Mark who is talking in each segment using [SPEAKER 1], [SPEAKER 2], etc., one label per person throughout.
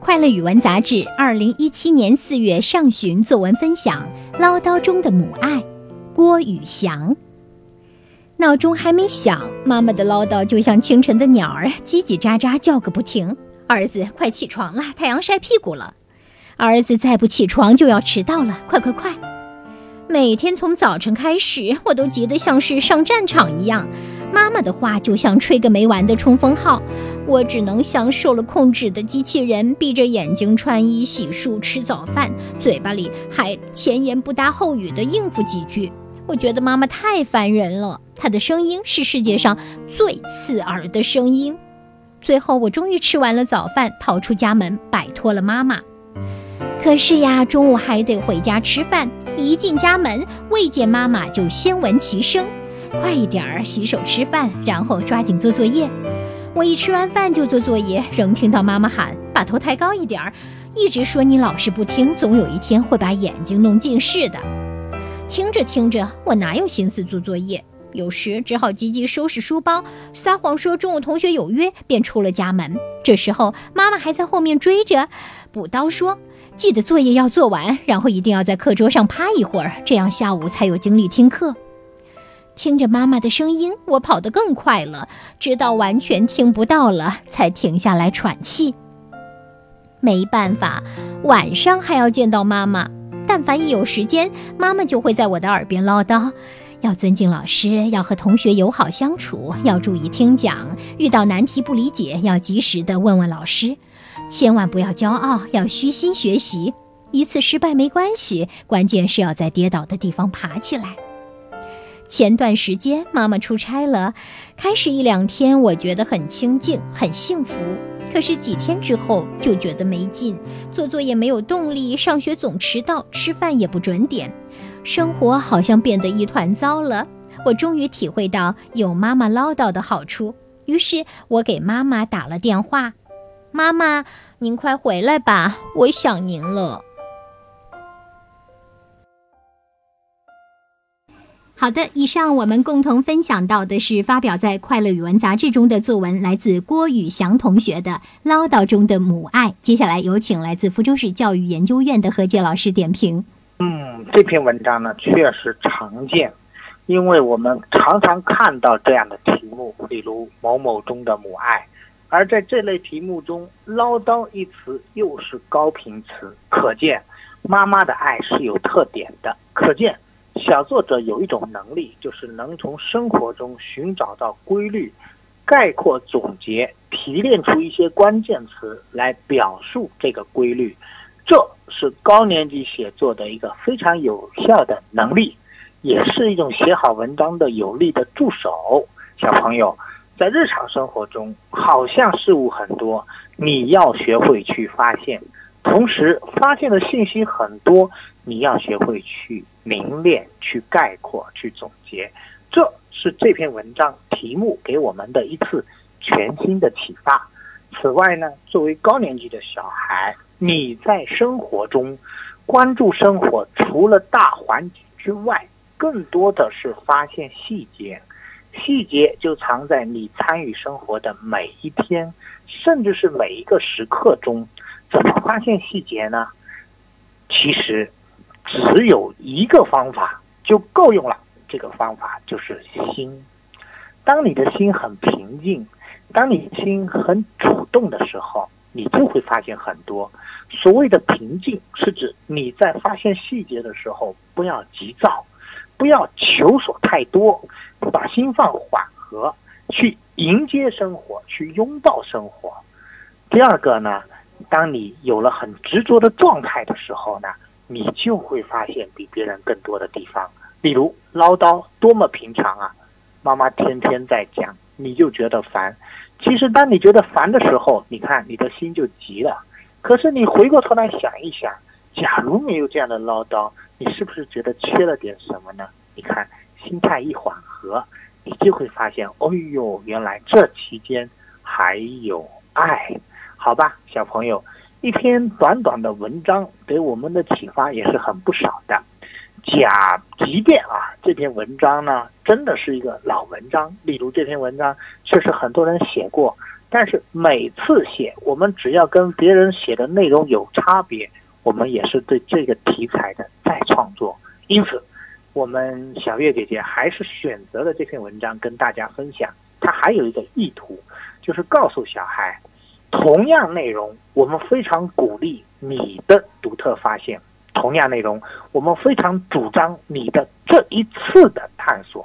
[SPEAKER 1] 快乐语文杂志二零一七年四月上旬作文分享《唠叨中的母爱》，郭宇翔。闹钟还没响，妈妈的唠叨就像清晨的鸟儿，叽叽喳喳叫个不停。儿子，快起床了，太阳晒屁股了。儿子再不起床就要迟到了，快快快！每天从早晨开始，我都急得像是上战场一样。妈妈的话就像吹个没完的冲锋号，我只能像受了控制的机器人，闭着眼睛穿衣、洗漱、吃早饭，嘴巴里还前言不搭后语地应付几句。我觉得妈妈太烦人了，她的声音是世界上最刺耳的声音。最后，我终于吃完了早饭，逃出家门，摆脱了妈妈。可是呀，中午还得回家吃饭，一进家门，未见妈妈就先闻其声。快一点儿洗手吃饭，然后抓紧做作业。我一吃完饭就做作业，仍听到妈妈喊：“把头抬高一点儿。”一直说你老是不听，总有一天会把眼睛弄近视的。听着听着，我哪有心思做作业？有时只好急急收拾书包，撒谎说中午同学有约，便出了家门。这时候妈妈还在后面追着，补刀说：“记得作业要做完，然后一定要在课桌上趴一会儿，这样下午才有精力听课。”听着妈妈的声音，我跑得更快了，直到完全听不到了，才停下来喘气。没办法，晚上还要见到妈妈。但凡一有时间，妈妈就会在我的耳边唠叨：要尊敬老师，要和同学友好相处，要注意听讲，遇到难题不理解要及时的问问老师，千万不要骄傲，要虚心学习。一次失败没关系，关键是要在跌倒的地方爬起来。前段时间妈妈出差了，开始一两天我觉得很清静，很幸福。可是几天之后就觉得没劲，做作业没有动力，上学总迟到，吃饭也不准点，生活好像变得一团糟了。我终于体会到有妈妈唠叨的好处，于是我给妈妈打了电话：“妈妈，您快回来吧，我想您了。”好的，以上我们共同分享到的是发表在《快乐语文》杂志中的作文，来自郭宇翔同学的《唠叨中的母爱》。接下来有请来自福州市教育研究院的何洁老师点评。
[SPEAKER 2] 嗯，这篇文章呢确实常见，因为我们常常看到这样的题目，例如“某某中的母爱”，而在这类题目中，“唠叨”一词又是高频词，可见妈妈的爱是有特点的，可见。小作者有一种能力，就是能从生活中寻找到规律，概括总结，提炼出一些关键词来表述这个规律。这是高年级写作的一个非常有效的能力，也是一种写好文章的有力的助手。小朋友，在日常生活中，好像事物很多，你要学会去发现，同时发现的信息很多，你要学会去。凝练、去概括、去总结，这是这篇文章题目给我们的一次全新的启发。此外呢，作为高年级的小孩，你在生活中关注生活，除了大环境之外，更多的是发现细节。细节就藏在你参与生活的每一天，甚至是每一个时刻中。怎么发现细节呢？其实。只有一个方法就够用了，这个方法就是心。当你的心很平静，当你心很主动的时候，你就会发现很多。所谓的平静，是指你在发现细节的时候，不要急躁，不要求索太多，把心放缓和，去迎接生活，去拥抱生活。第二个呢，当你有了很执着的状态的时候呢？你就会发现比别人更多的地方，比如唠叨多么平常啊，妈妈天天在讲，你就觉得烦。其实当你觉得烦的时候，你看你的心就急了。可是你回过头来想一想，假如没有这样的唠叨，你是不是觉得缺了点什么呢？你看心态一缓和，你就会发现，哦呦，原来这期间还有爱，好吧，小朋友。一篇短短的文章给我们的启发也是很不少的。假即便啊，这篇文章呢真的是一个老文章，例如这篇文章确实很多人写过，但是每次写，我们只要跟别人写的内容有差别，我们也是对这个题材的再创作。因此，我们小月姐姐还是选择了这篇文章跟大家分享。它还有一个意图，就是告诉小孩，同样内容，我们非常鼓励你的独特发现；同样内容，我们非常主张你的这一次的探索。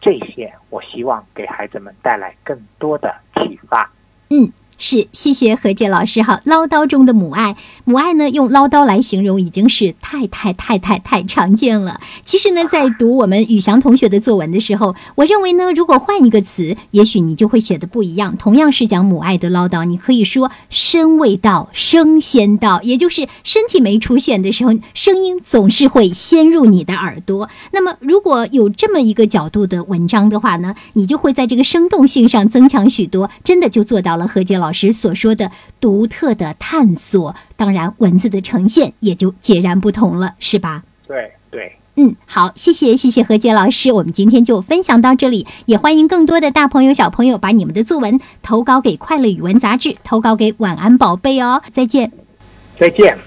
[SPEAKER 2] 这些，我希望给孩子们带来更多的启发。
[SPEAKER 1] 嗯。是，谢谢何洁老师哈。唠叨中的母爱，母爱呢，用唠叨来形容已经是太太太太太常见了。其实呢，在读我们宇翔同学的作文的时候，我认为呢，如果换一个词，也许你就会写的不一样。同样是讲母爱的唠叨，你可以说声未到，声先到，也就是身体没出现的时候，声音总是会先入你的耳朵。那么，如果有这么一个角度的文章的话呢，你就会在这个生动性上增强许多，真的就做到了何洁老。老师所说的独特的探索，当然文字的呈现也就截然不同了，是吧？
[SPEAKER 2] 对对，
[SPEAKER 1] 嗯，好，谢谢谢谢何洁老师，我们今天就分享到这里，也欢迎更多的大朋友小朋友把你们的作文投稿给快乐语文杂志，投稿给晚安宝贝哦，再见，
[SPEAKER 2] 再见。